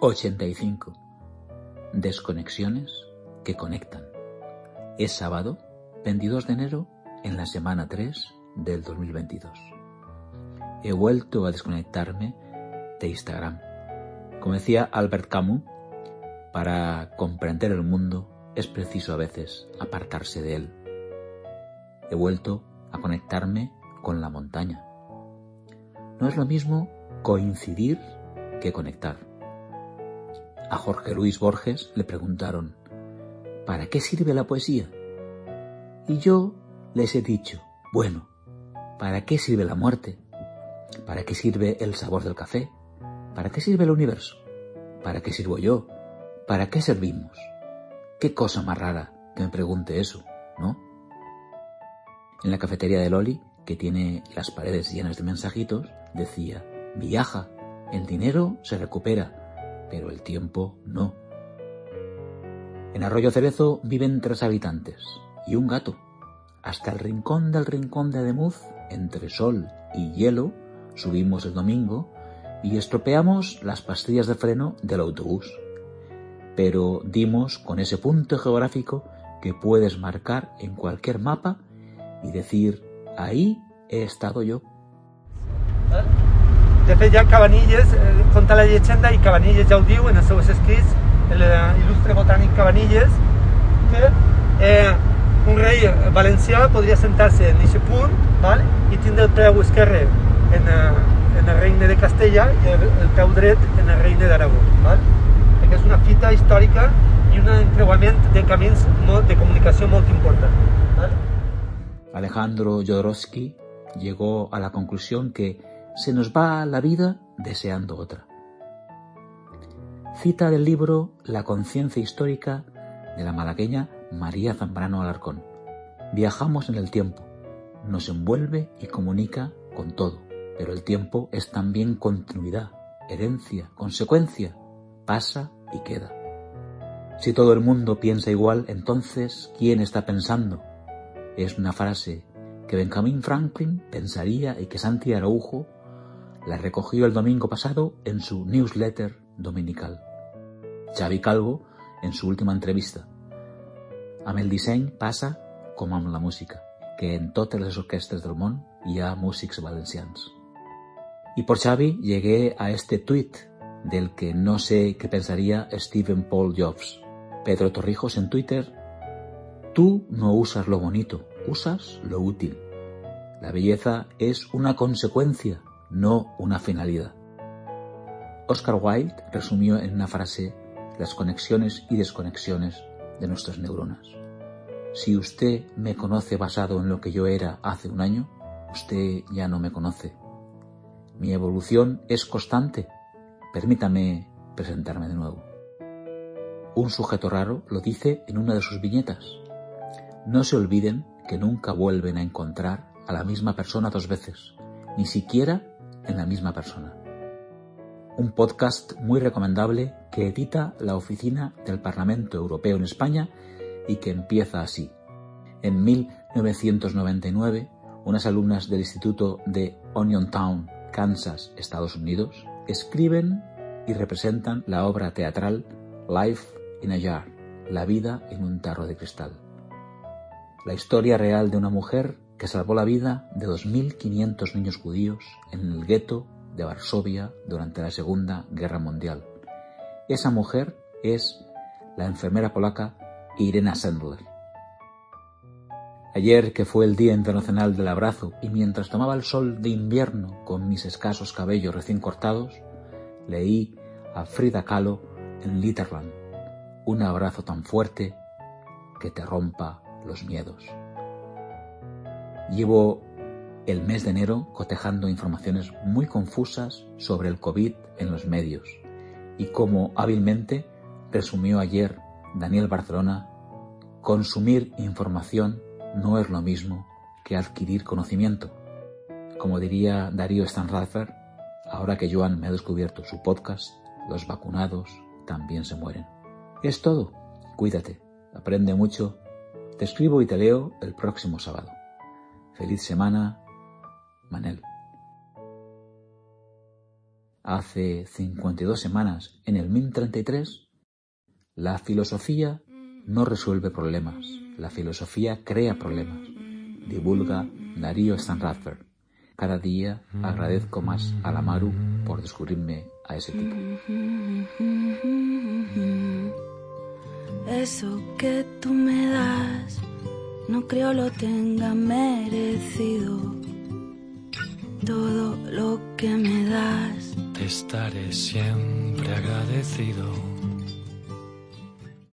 85. Desconexiones que conectan. Es sábado, 22 de enero, en la semana 3 del 2022. He vuelto a desconectarme de Instagram. Como decía Albert Camus, para comprender el mundo es preciso a veces apartarse de él. He vuelto a conectarme con la montaña. No es lo mismo coincidir que conectar. A Jorge Luis Borges le preguntaron, ¿para qué sirve la poesía? Y yo les he dicho, bueno, ¿para qué sirve la muerte? ¿Para qué sirve el sabor del café? ¿Para qué sirve el universo? ¿Para qué sirvo yo? ¿Para qué servimos? Qué cosa más rara que me pregunte eso, ¿no? En la cafetería de Loli, que tiene las paredes llenas de mensajitos, decía, viaja, el dinero se recupera, pero el tiempo no. En Arroyo Cerezo viven tres habitantes y un gato. Hasta el rincón del rincón de Ademuz, entre sol y hielo, subimos el domingo y estropeamos las pastillas de freno del autobús. Pero dimos con ese punto geográfico que puedes marcar en cualquier mapa y decir, ahí he estado yo. De fet, ja Cabanilles eh, conta la llegenda i Cabanilles ja ho diu en els seus escrits, l'il·lustre botànic Cabanilles, que eh, un rei valencià podria sentar-se en aquest punt val? i tindre el peu esquerre en, eh, en el regne de Castella i el, el peu dret en el regne d'Aragó. Perquè és una fita històrica i un encreuament de camins molt, de comunicació molt important. Alejandro Jodorowsky llegó a la conclusión que se nos va la vida deseando otra. Cita del libro La conciencia histórica de la malagueña María Zambrano Alarcón. Viajamos en el tiempo, nos envuelve y comunica con todo, pero el tiempo es también continuidad, herencia, consecuencia, pasa y queda. Si todo el mundo piensa igual, entonces, ¿quién está pensando? Es una frase que Benjamin Franklin pensaría y que Santi Araujo la recogió el domingo pasado en su newsletter dominical. Xavi Calvo en su última entrevista. Amb el disseny passa com amb la música, que en totes les orquestres del món hi ha músics valencians. Y por Xavi llegué a este tweet del que no sé qué pensaría Stephen Paul Jobs. Pedro Torrijos en Twitter, tú no usas lo bonito, usas lo útil. La belleza es una consecuencia no una finalidad. Oscar Wilde resumió en una frase las conexiones y desconexiones de nuestras neuronas. Si usted me conoce basado en lo que yo era hace un año, usted ya no me conoce. Mi evolución es constante. Permítame presentarme de nuevo. Un sujeto raro lo dice en una de sus viñetas. No se olviden que nunca vuelven a encontrar a la misma persona dos veces, ni siquiera en la misma persona. Un podcast muy recomendable que edita la oficina del Parlamento Europeo en España y que empieza así. En 1999, unas alumnas del Instituto de Onion Town, Kansas, Estados Unidos, escriben y representan la obra teatral Life in a Jar, La vida en un tarro de cristal. La historia real de una mujer que salvó la vida de 2.500 niños judíos en el gueto de Varsovia durante la Segunda Guerra Mundial. Esa mujer es la enfermera polaca Irena Sendler. Ayer, que fue el Día Internacional del Abrazo, y mientras tomaba el sol de invierno con mis escasos cabellos recién cortados, leí a Frida Kahlo en Litterland, un abrazo tan fuerte que te rompa los miedos. Llevo el mes de enero cotejando informaciones muy confusas sobre el COVID en los medios y como hábilmente resumió ayer Daniel Barcelona, consumir información no es lo mismo que adquirir conocimiento. Como diría Darío Stanralfer, ahora que Joan me ha descubierto su podcast, los vacunados también se mueren. Es todo. Cuídate. Aprende mucho. Te escribo y te leo el próximo sábado. Feliz semana, Manel. hace 52 semanas en el 1033, la filosofía no resuelve problemas, la filosofía crea problemas, divulga Darío Stanradfer. Cada día agradezco más a la Maru por descubrirme a ese tipo. Eso que tú me das, no creo lo tenga merecido. Todo lo que me das, te estaré siempre agradecido